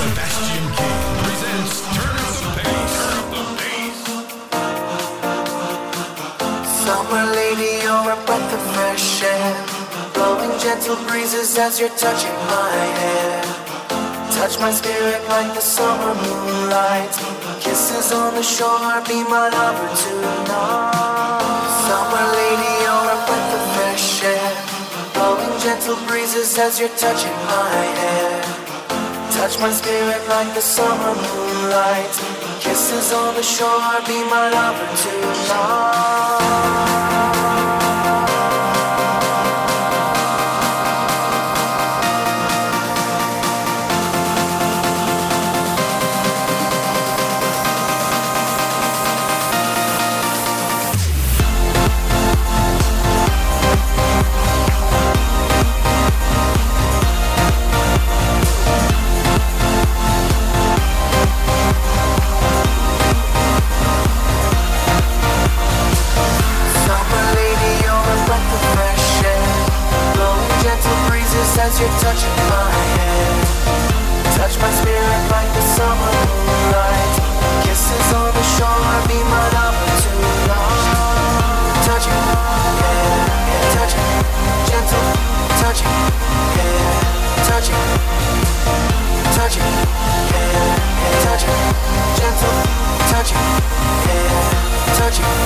Sebastian King presents Turn Up the Bass. Summer lady, you're a breath of fresh air. Blowing gentle breezes as you're touching my hair. Touch my spirit like the summer moonlight. Kisses on the shore, be my lover tonight. Summer lady, you're a breath of fresh air. Blowing gentle breezes as you're touching my hair. Touch my spirit like the summer moonlight. Kisses on the shore, be my lover tonight. Touching my hair. Touch my spirit like the summer moonlight. Kisses on the shore, be my lover yeah, yeah, touching, gentle, touching, yeah, touching, touching, yeah, touching.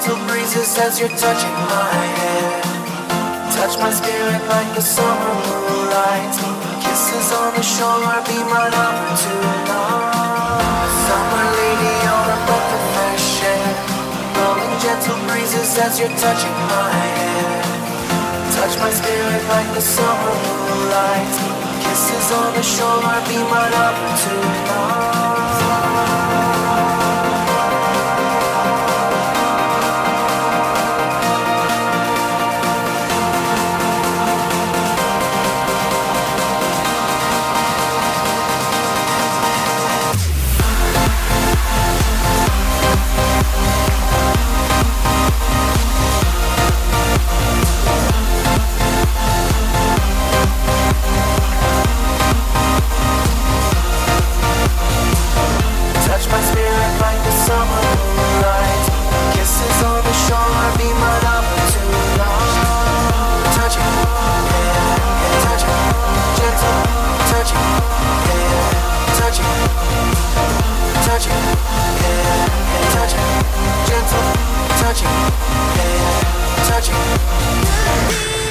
Gentle breezes as you're touching my hair. Touch my spirit like the summer moonlight. Kisses on the shore, be my lover tonight. Summer lady, you're a breath of fresh air. Blowing gentle breezes as you're touching my hair. Touch my spirit like the summer moonlight. Kisses on the shore, be my lover tonight. Touching, touching, gentle, touching, touching.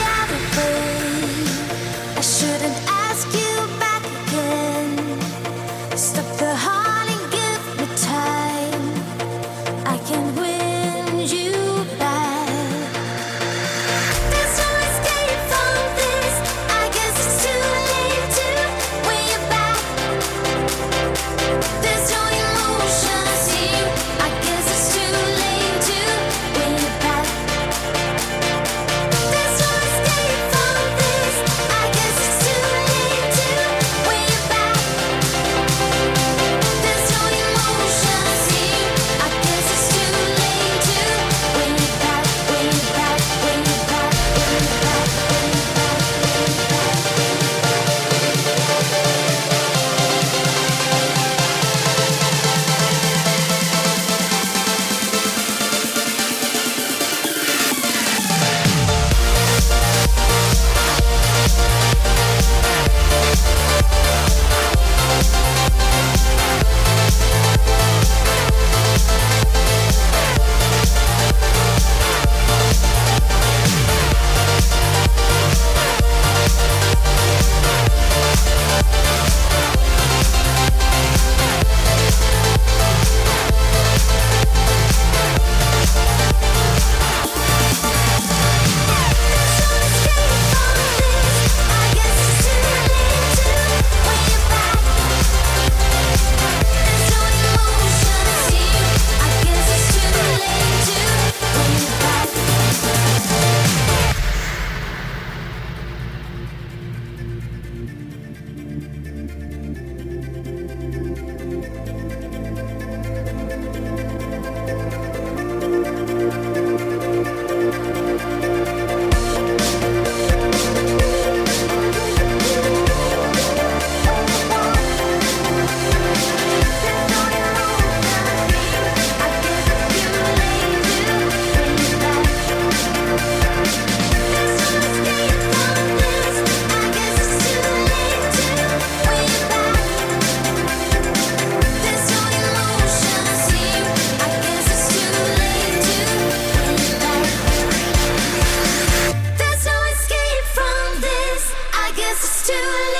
too late.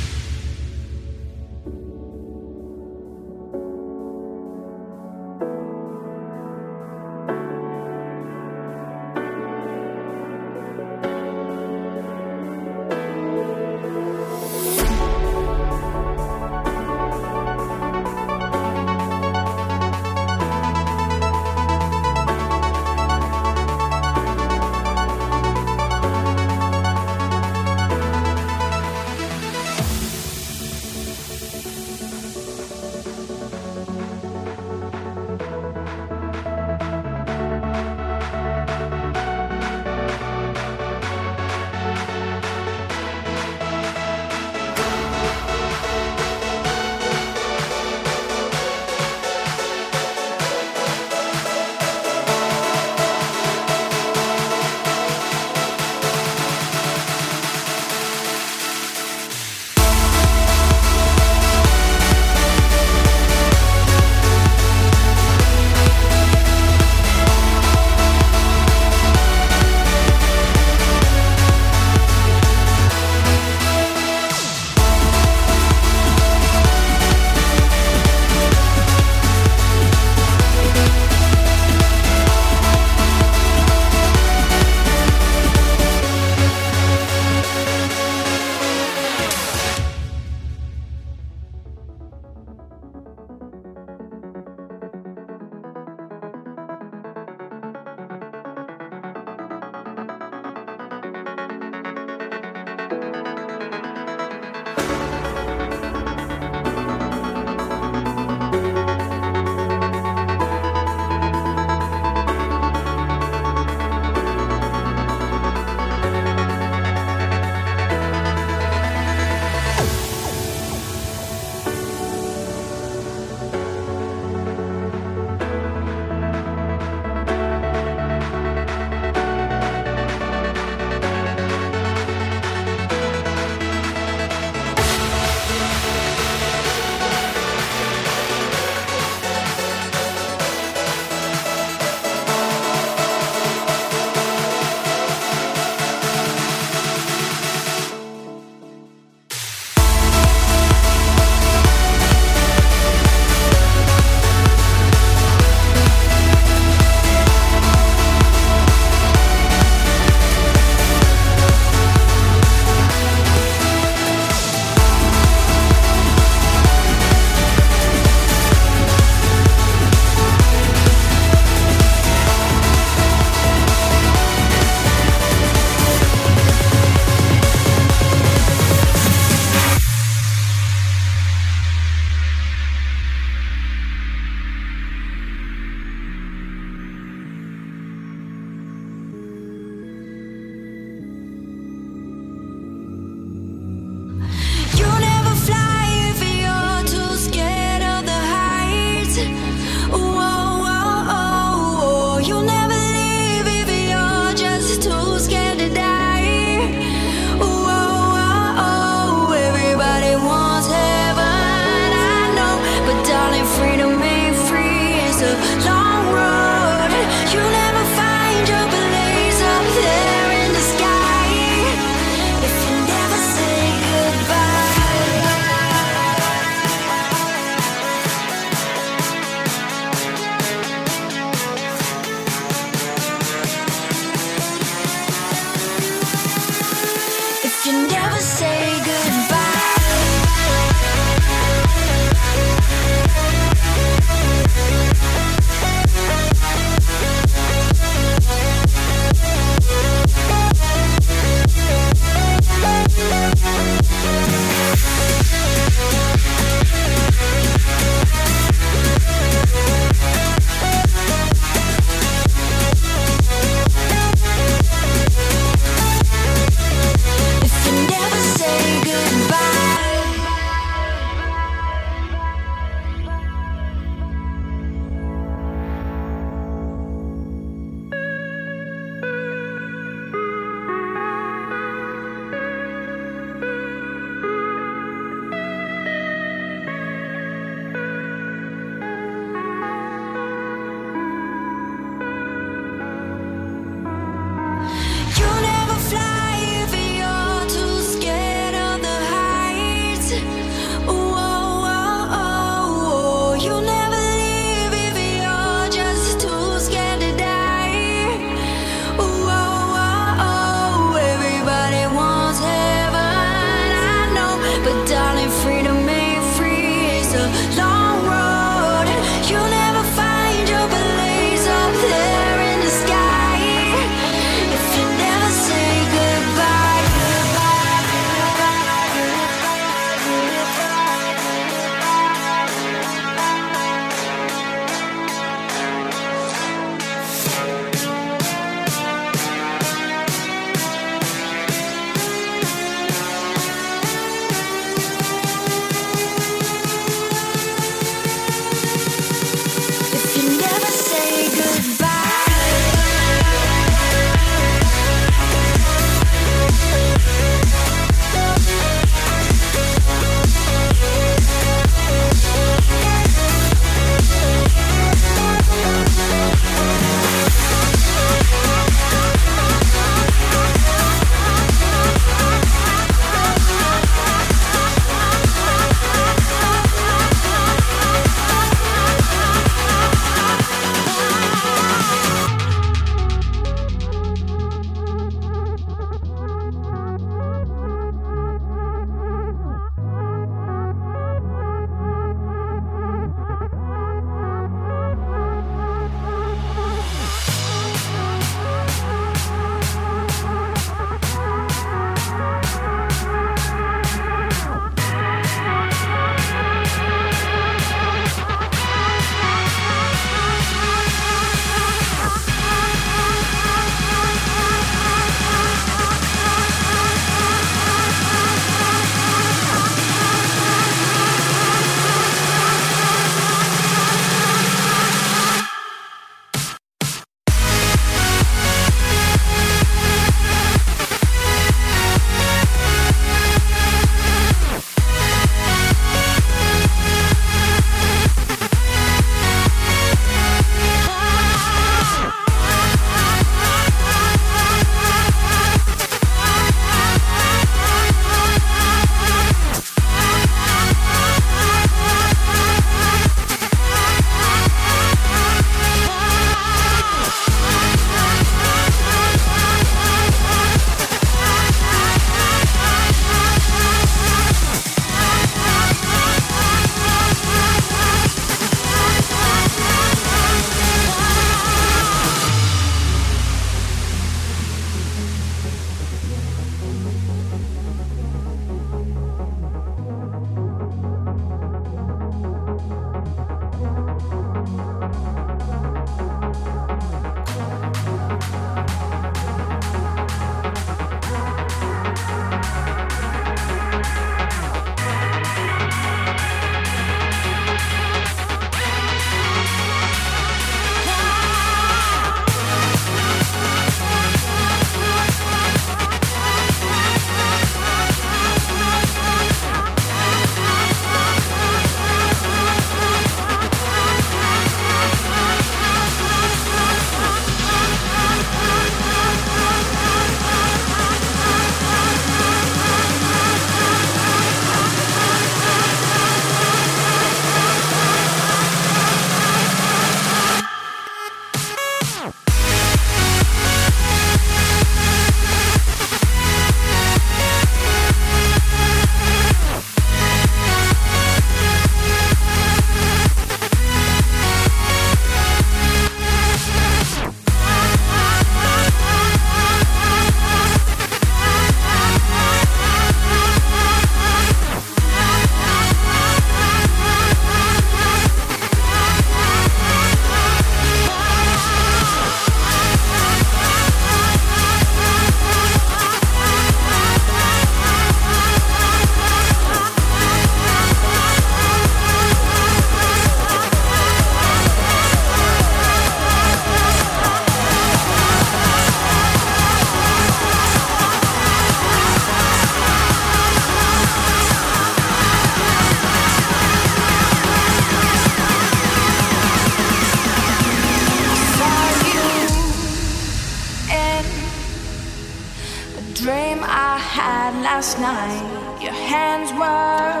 Last night. Your hands were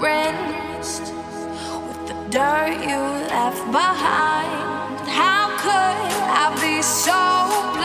rinsed with the dirt you left behind. How could I be so blind?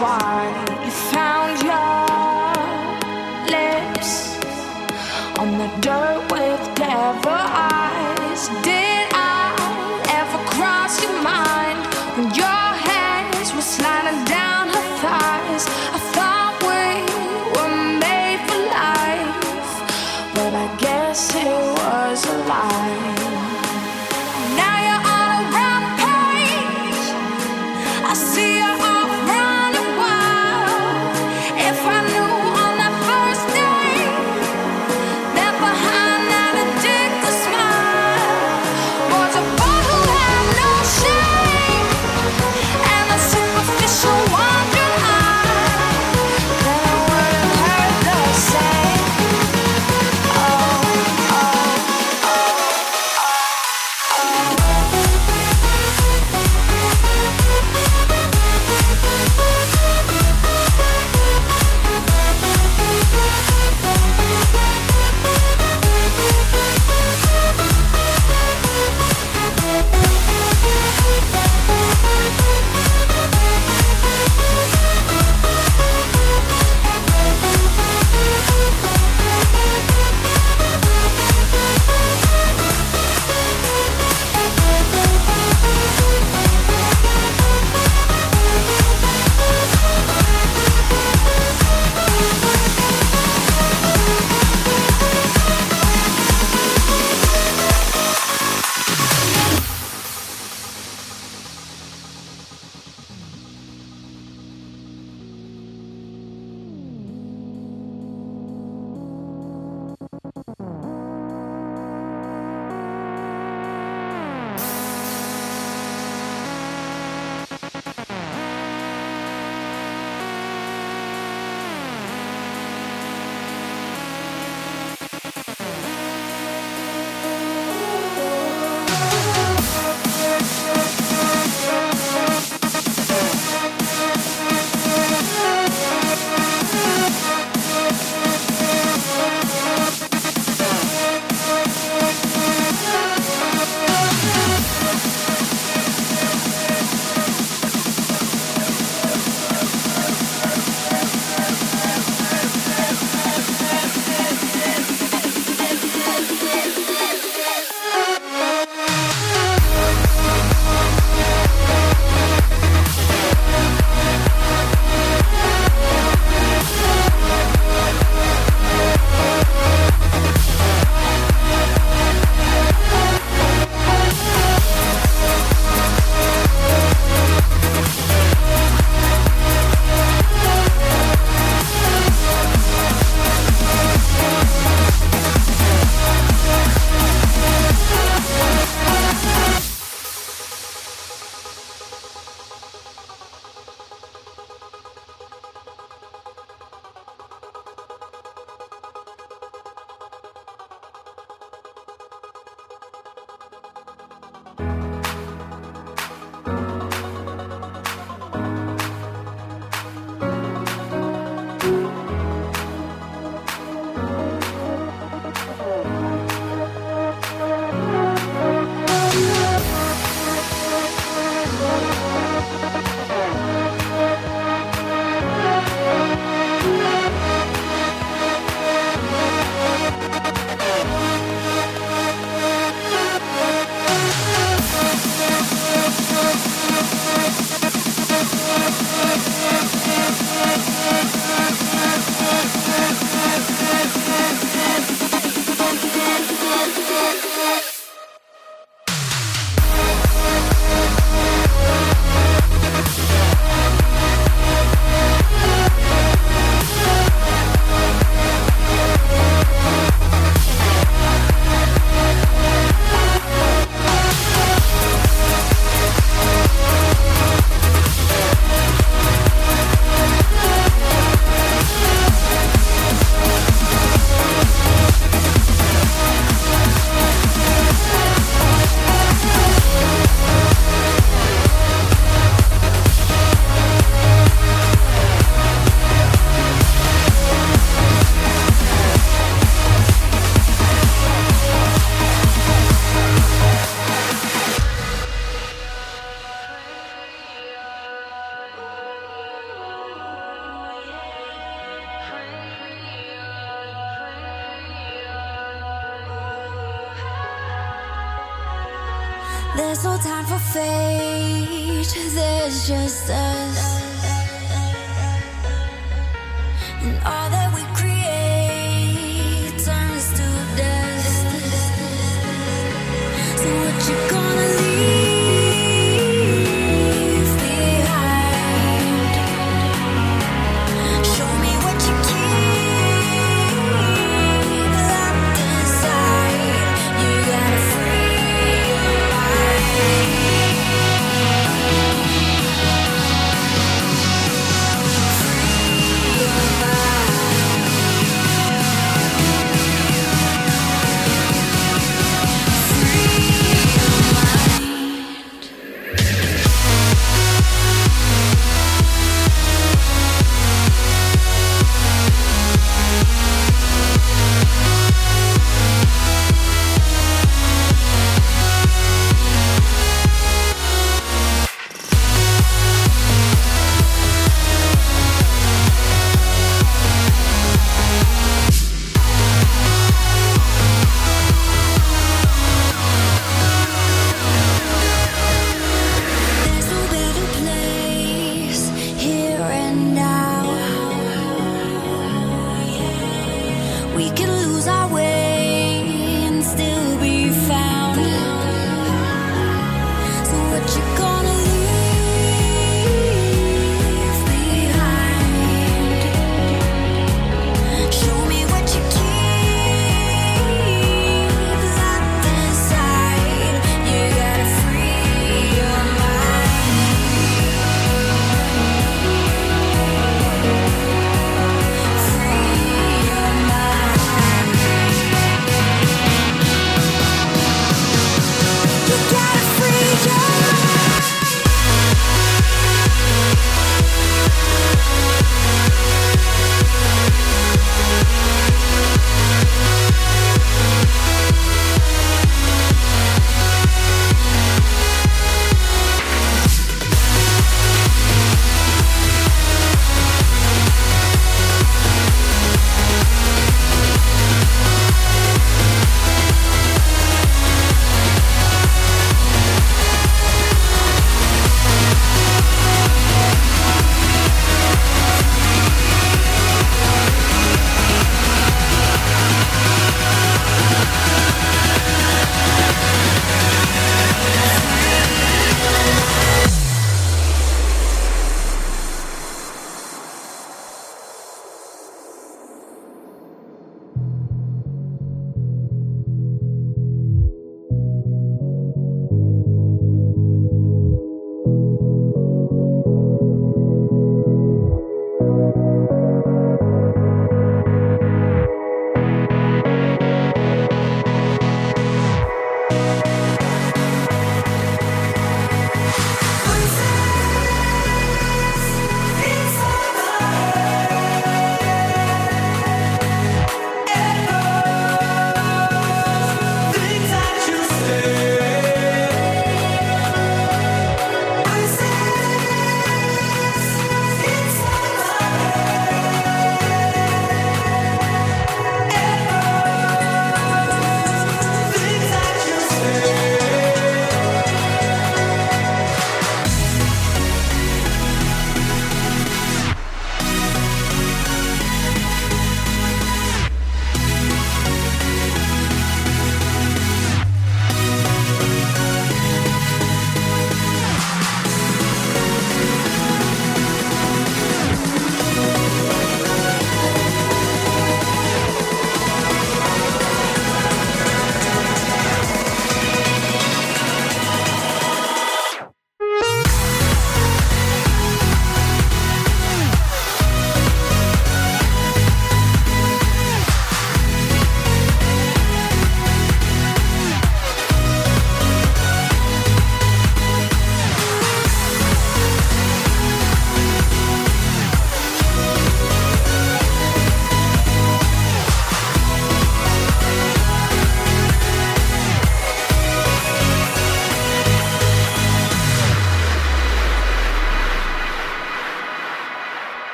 why.